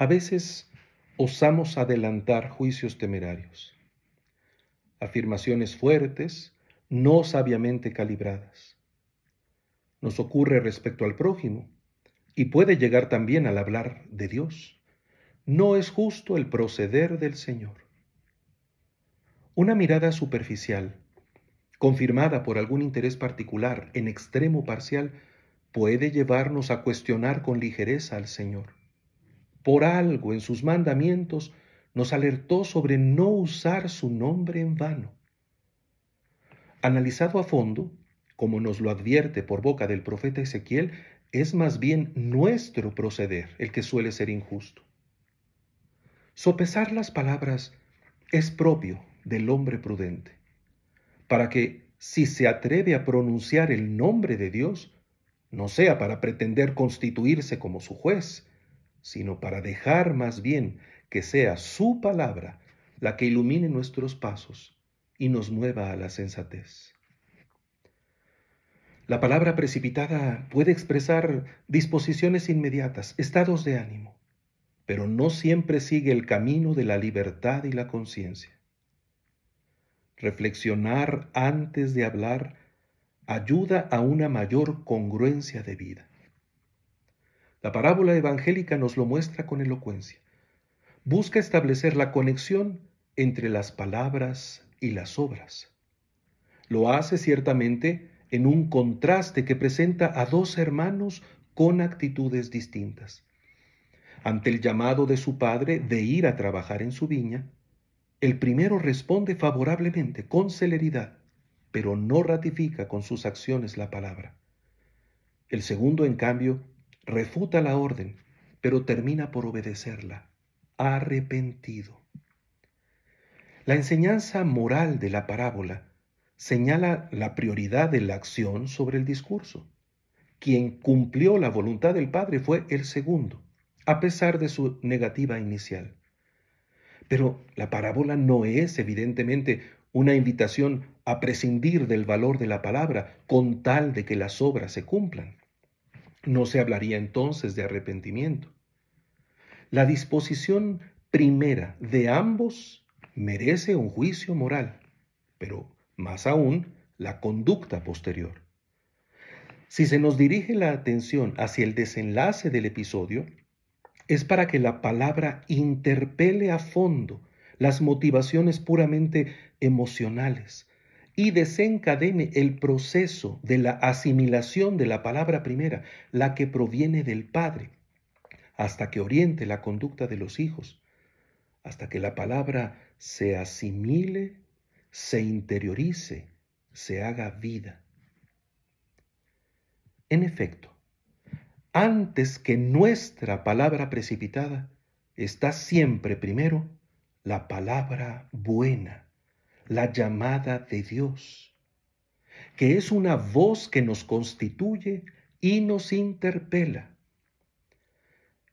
A veces osamos adelantar juicios temerarios, afirmaciones fuertes, no sabiamente calibradas. Nos ocurre respecto al prójimo y puede llegar también al hablar de Dios. No es justo el proceder del Señor. Una mirada superficial, confirmada por algún interés particular en extremo parcial, puede llevarnos a cuestionar con ligereza al Señor. Por algo en sus mandamientos nos alertó sobre no usar su nombre en vano. Analizado a fondo, como nos lo advierte por boca del profeta Ezequiel, es más bien nuestro proceder el que suele ser injusto. Sopesar las palabras es propio del hombre prudente, para que, si se atreve a pronunciar el nombre de Dios, no sea para pretender constituirse como su juez, sino para dejar más bien que sea su palabra la que ilumine nuestros pasos y nos mueva a la sensatez. La palabra precipitada puede expresar disposiciones inmediatas, estados de ánimo, pero no siempre sigue el camino de la libertad y la conciencia. Reflexionar antes de hablar ayuda a una mayor congruencia de vida. La parábola evangélica nos lo muestra con elocuencia. Busca establecer la conexión entre las palabras y las obras. Lo hace ciertamente en un contraste que presenta a dos hermanos con actitudes distintas. Ante el llamado de su padre de ir a trabajar en su viña, el primero responde favorablemente, con celeridad, pero no ratifica con sus acciones la palabra. El segundo, en cambio, refuta la orden, pero termina por obedecerla, arrepentido. La enseñanza moral de la parábola señala la prioridad de la acción sobre el discurso. Quien cumplió la voluntad del Padre fue el segundo, a pesar de su negativa inicial. Pero la parábola no es evidentemente una invitación a prescindir del valor de la palabra con tal de que las obras se cumplan. No se hablaría entonces de arrepentimiento. La disposición primera de ambos merece un juicio moral, pero más aún la conducta posterior. Si se nos dirige la atención hacia el desenlace del episodio, es para que la palabra interpele a fondo las motivaciones puramente emocionales y desencadene el proceso de la asimilación de la palabra primera, la que proviene del Padre, hasta que oriente la conducta de los hijos, hasta que la palabra se asimile, se interiorice, se haga vida. En efecto, antes que nuestra palabra precipitada, está siempre primero la palabra buena, la llamada de Dios, que es una voz que nos constituye y nos interpela.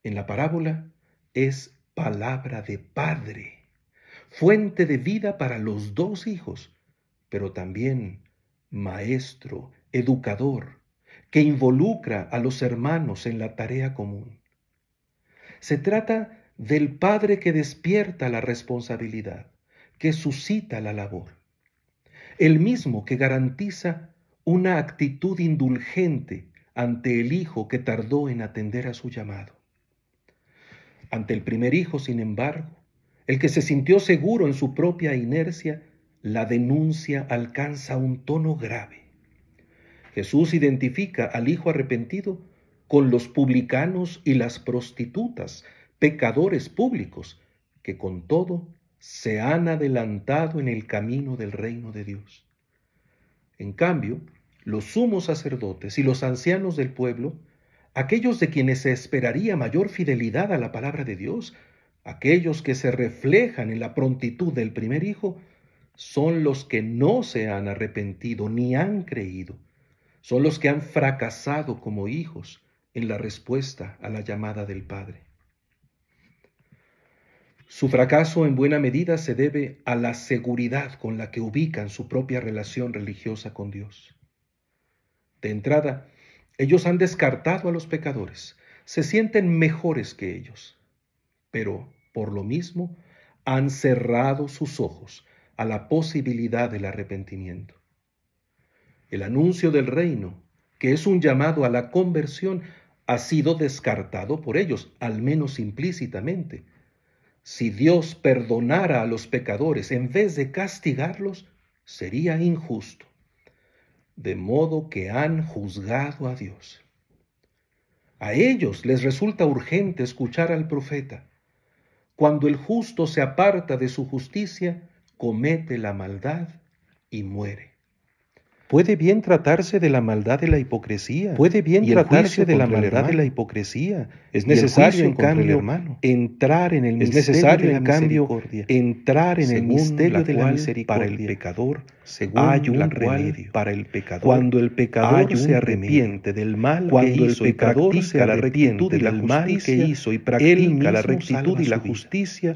En la parábola es palabra de Padre, fuente de vida para los dos hijos, pero también maestro, educador, que involucra a los hermanos en la tarea común. Se trata del Padre que despierta la responsabilidad, que suscita la labor, el mismo que garantiza una actitud indulgente ante el Hijo que tardó en atender a su llamado. Ante el primer Hijo, sin embargo, el que se sintió seguro en su propia inercia, la denuncia alcanza un tono grave. Jesús identifica al Hijo arrepentido con los publicanos y las prostitutas, pecadores públicos que con todo se han adelantado en el camino del reino de Dios. En cambio, los sumos sacerdotes y los ancianos del pueblo, aquellos de quienes se esperaría mayor fidelidad a la palabra de Dios, aquellos que se reflejan en la prontitud del primer hijo, son los que no se han arrepentido ni han creído, son los que han fracasado como hijos en la respuesta a la llamada del Padre. Su fracaso en buena medida se debe a la seguridad con la que ubican su propia relación religiosa con Dios. De entrada, ellos han descartado a los pecadores, se sienten mejores que ellos. pero por lo mismo han cerrado sus ojos a la posibilidad del arrepentimiento. El anuncio del reino, que es un llamado a la conversión, ha sido descartado por ellos, al menos implícitamente. Si Dios perdonara a los pecadores en vez de castigarlos, sería injusto. De modo que han juzgado a Dios. A ellos les resulta urgente escuchar al profeta. Cuando el justo se aparta de su justicia, comete la maldad y muere. Puede bien tratarse de la maldad de la hipocresía. Puede bien tratarse de la maldad de la hipocresía. Es necesario, en cambio, entrar en el misterio de la misericordia, entrar en el misterio de la misericordia. para el pecador según hay un remedio. para el pecador Cuando el pecador se arrepiente del mal Cuando que el hizo y pecador practica se la rectitud y la arrepiente del mal que hizo y practica la rectitud y la justicia,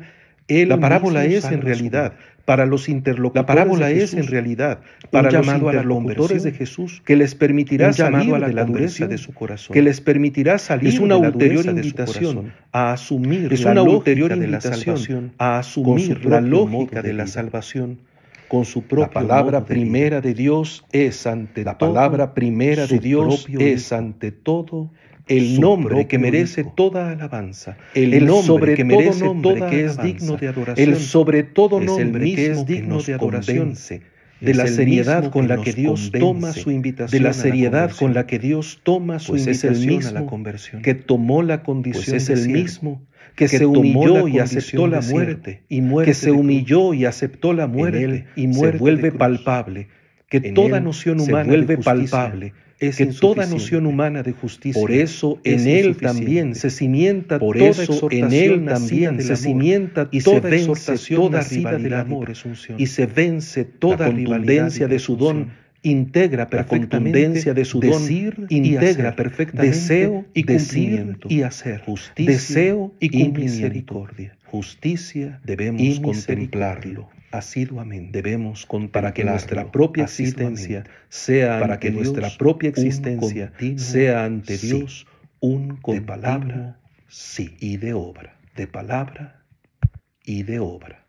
Él la parábola es en realidad. para los interlocutores La parábola de es en Jesús, realidad para los la interlocutores de Jesús que les permitirá salir a la de la dureza de su corazón, que les permitirá salir es una de la ulterior invitación a asumir Es la una ulterior de la salvación, a con asumir su la lógica de la salvación con su La propio palabra primera de Dios es ante La palabra primera de Dios es ante todo el nombre que merece toda alabanza, El el nombre sobre que todo merece nombre toda que es alabanza, digno de adoración, el sobre todo es el nombre que es digno de adoración, convence. De es la seriedad con la que Dios toma su invitación de la seriedad con la que Dios toma su Pues es el invitación mismo a la conversión, que tomó la pues condición es de el mismo que, que se humilló y aceptó la muerte, y muerte que se humilló y aceptó la muerte, y muerte se vuelve palpable, que toda noción se humana vuelve de justicia. palpable, es que toda noción humana de justicia. Por eso en es él insuficiente. también se cimienta Por toda eso en exhortación él nacida también se cimienta y toda se vence toda del amor, y se vence toda La contundencia de su don, integra La perfectamente contundencia de su don, decir integra hacer, perfectamente deseo y cumplimiento, y hacer, justicia deseo y y misericordia, justicia debemos y contemplarlo. Asiduamente. Debemos para que nuestra propia existencia sea para que Dios nuestra propia existencia sea ante Dios un de continuo palabra sí y de obra, de palabra y de obra.